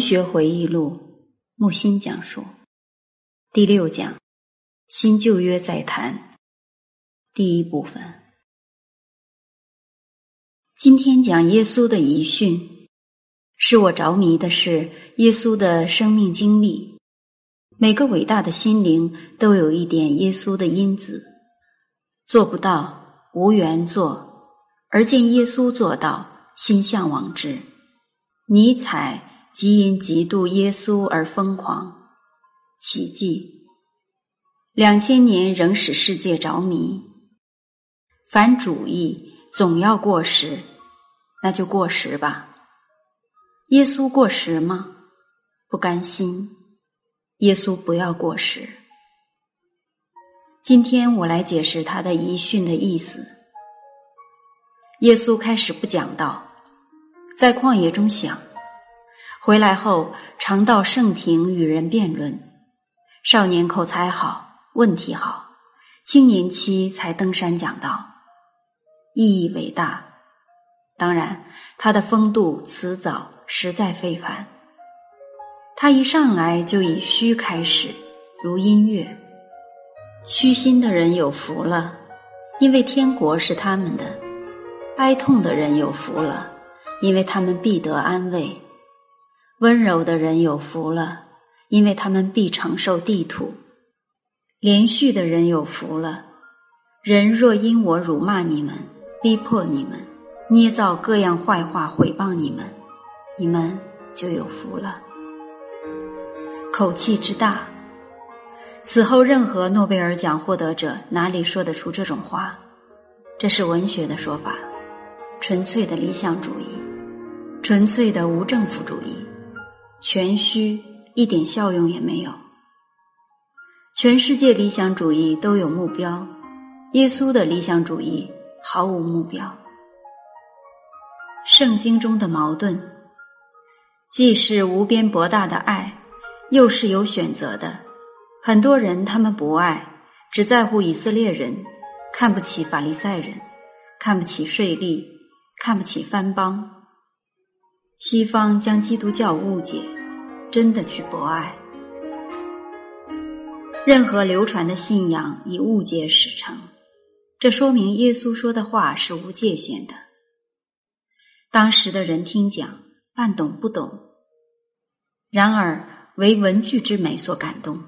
学回忆录，木心讲述，第六讲，新旧约再谈，第一部分。今天讲耶稣的遗训，使我着迷的是耶稣的生命经历。每个伟大的心灵都有一点耶稣的因子，做不到无缘做，而见耶稣做到，心向往之。尼采。即因嫉妒耶稣而疯狂，奇迹。两千年仍使世界着迷。凡主义总要过时，那就过时吧。耶稣过时吗？不甘心。耶稣不要过时。今天我来解释他的遗训的意思。耶稣开始不讲道，在旷野中想。回来后，常到圣庭与人辩论。少年口才好，问题好；青年期才登山讲道，意义伟大。当然，他的风度辞藻实在非凡。他一上来就以虚开始，如音乐。虚心的人有福了，因为天国是他们的；哀痛的人有福了，因为他们必得安慰。温柔的人有福了，因为他们必承受地土；连续的人有福了。人若因我辱骂你们、逼迫你们、捏造各样坏话毁谤你们，你们就有福了。口气之大，此后任何诺贝尔奖获得者哪里说得出这种话？这是文学的说法，纯粹的理想主义，纯粹的无政府主义。全虚，一点效用也没有。全世界理想主义都有目标，耶稣的理想主义毫无目标。圣经中的矛盾，既是无边博大的爱，又是有选择的。很多人他们不爱，只在乎以色列人，看不起法利赛人，看不起税吏，看不起藩邦。西方将基督教误解，真的去博爱。任何流传的信仰以误解始成，这说明耶稣说的话是无界限的。当时的人听讲，半懂不懂，然而为文句之美所感动。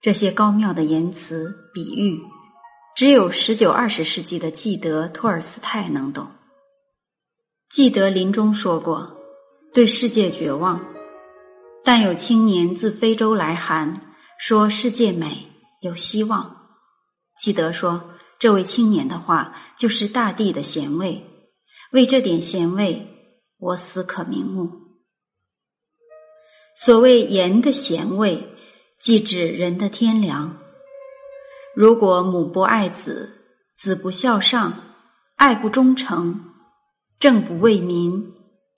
这些高妙的言辞比喻，只有十九二十世纪的记德托尔斯泰能懂。记德临终说过。对世界绝望，但有青年自非洲来函，说世界美，有希望。记得说，这位青年的话就是大地的咸味，为这点咸味，我死可瞑目。所谓盐的咸味，即指人的天良。如果母不爱子，子不孝上，爱不忠诚，政不为民。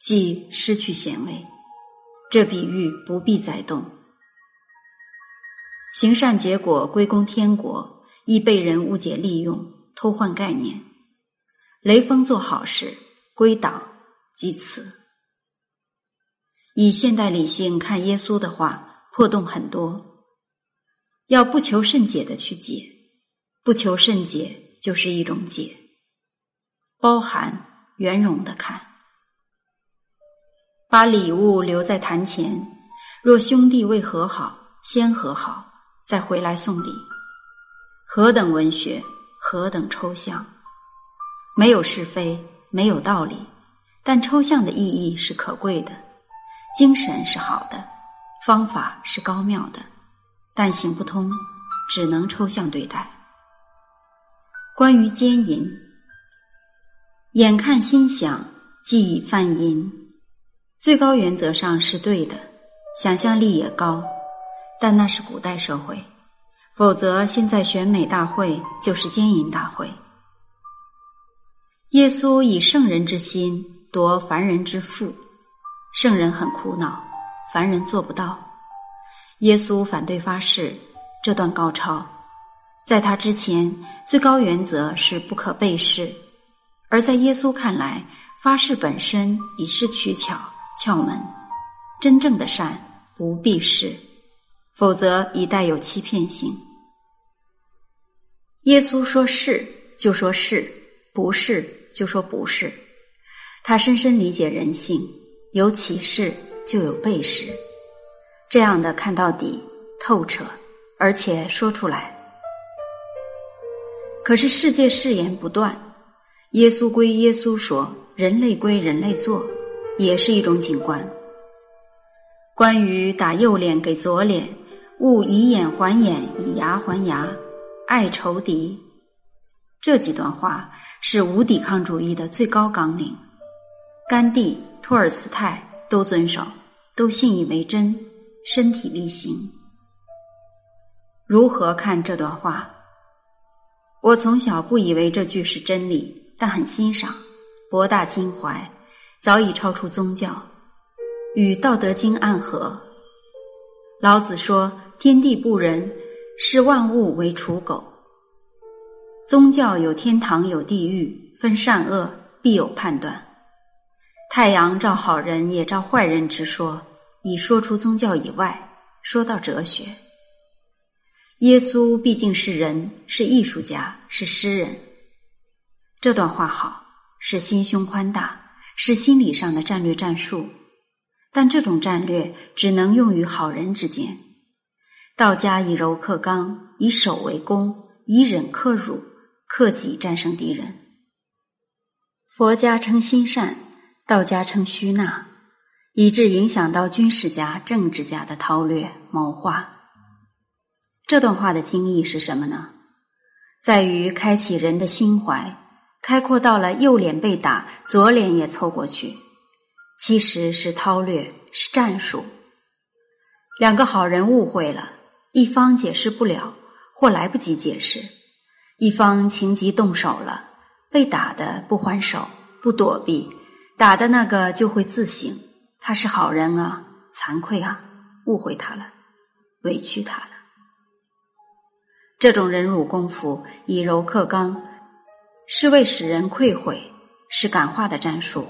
即失去贤位，这比喻不必再动。行善结果归功天国，易被人误解利用，偷换概念。雷锋做好事归党，即此。以现代理性看耶稣的话，破洞很多。要不求甚解的去解，不求甚解就是一种解，包含圆融的看。把礼物留在坛前，若兄弟未和好，先和好，再回来送礼。何等文学，何等抽象！没有是非，没有道理，但抽象的意义是可贵的，精神是好的，方法是高妙的，但行不通，只能抽象对待。关于奸淫，眼看心想，即已犯淫。最高原则上是对的，想象力也高，但那是古代社会，否则现在选美大会就是奸淫大会。耶稣以圣人之心夺凡人之腹，圣人很苦恼，凡人做不到。耶稣反对发誓，这段高超，在他之前，最高原则是不可背誓，而在耶稣看来，发誓本身已是取巧。窍门，真正的善不必是，否则已带有欺骗性。耶稣说是就说是，不是就说不是。他深深理解人性，有启示就有背时，这样的看到底透彻，而且说出来。可是世界誓言不断，耶稣归耶稣说，人类归人类做，也是一种景观。关于打右脸给左脸，勿以眼还眼，以牙还牙，爱仇敌，这几段话是无抵抗主义的最高纲领。甘地、托尔斯泰都遵守，都信以为真，身体力行。如何看这段话？我从小不以为这句是真理，但很欣赏，博大襟怀，早已超出宗教，与《道德经》暗合。老子说：“天地不仁，视万物为刍狗。”宗教有天堂有地狱，分善恶必有判断。太阳照好人也照坏人之说，已说出宗教以外，说到哲学。耶稣毕竟是人，是艺术家，是诗人。这段话好，是心胸宽大，是心理上的战略战术。但这种战略只能用于好人之间。道家以柔克刚，以守为攻，以忍克辱，克己战胜敌人。佛家称心善，道家称虚纳，以致影响到军事家、政治家的韬略谋划。这段话的精义是什么呢？在于开启人的心怀，开阔到了右脸被打，左脸也凑过去，其实是韬略，是战术。两个好人误会了，一方解释不了，或来不及解释；一方情急动手了，被打的不还手，不躲避，打的那个就会自省，他是好人啊，惭愧啊，误会他了，委屈他了。这种忍辱功夫，以柔克刚，是为使人愧悔，是感化的战术。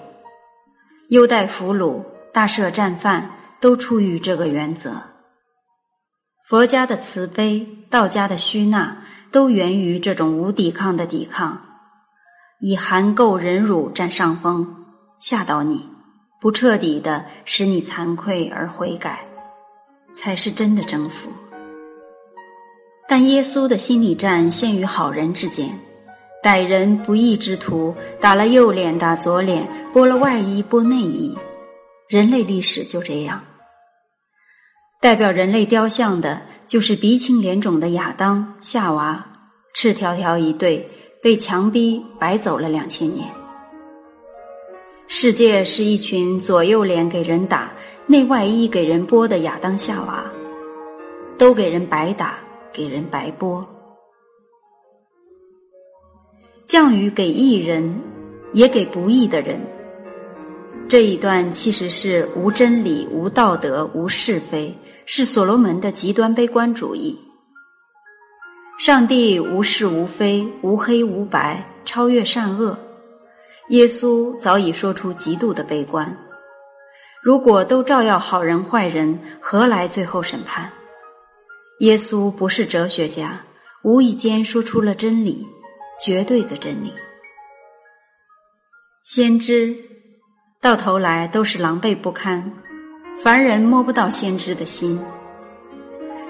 优待俘虏、大赦战犯，都出于这个原则。佛家的慈悲，道家的虚纳，都源于这种无抵抗的抵抗，以含垢忍辱占上风，吓倒你，不彻底的使你惭愧而悔改，才是真的征服。但耶稣的心理战限于好人之间，歹人不义之徒打了右脸打左脸，剥了外衣剥内衣，人类历史就这样。代表人类雕像的就是鼻青脸肿的亚当夏娃，赤条条一对，被强逼白走了两千年。世界是一群左右脸给人打，内外衣给人剥的亚当夏娃，都给人白打。给人白剥，降雨给义人，也给不义的人。这一段其实是无真理、无道德、无是非，是所罗门的极端悲观主义。上帝无是无非，无黑无白，超越善恶。耶稣早已说出极度的悲观：如果都照耀好人坏人，何来最后审判？耶稣不是哲学家，无意间说出了真理，绝对的真理。先知到头来都是狼狈不堪，凡人摸不到先知的心。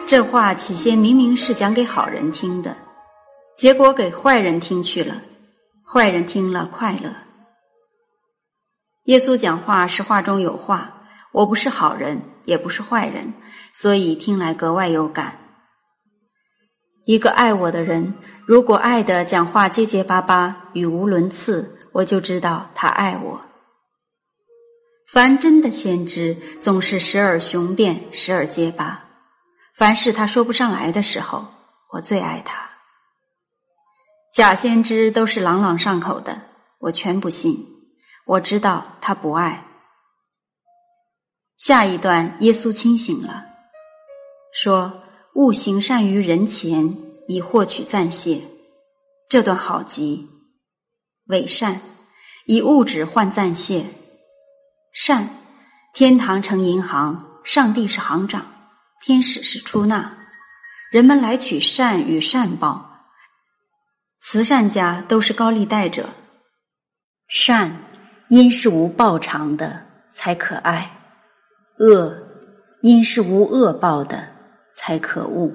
这话起先明明是讲给好人听的，结果给坏人听去了，坏人听了快乐。耶稣讲话是话中有话。我不是好人，也不是坏人，所以听来格外有感。一个爱我的人，如果爱的讲话结结巴巴、语无伦次，我就知道他爱我。凡真的先知，总是时而雄辩，时而结巴。凡是他说不上来的时候，我最爱他。假先知都是朗朗上口的，我全不信。我知道他不爱。下一段，耶稣清醒了，说：“勿行善于人前，以获取赞谢。”这段好极，伪善，以物质换赞谢。善，天堂成银行，上帝是行长，天使是出纳，人们来取善与善报，慈善家都是高利贷者。善因是无报偿的才可爱，恶因是无恶报的才可恶。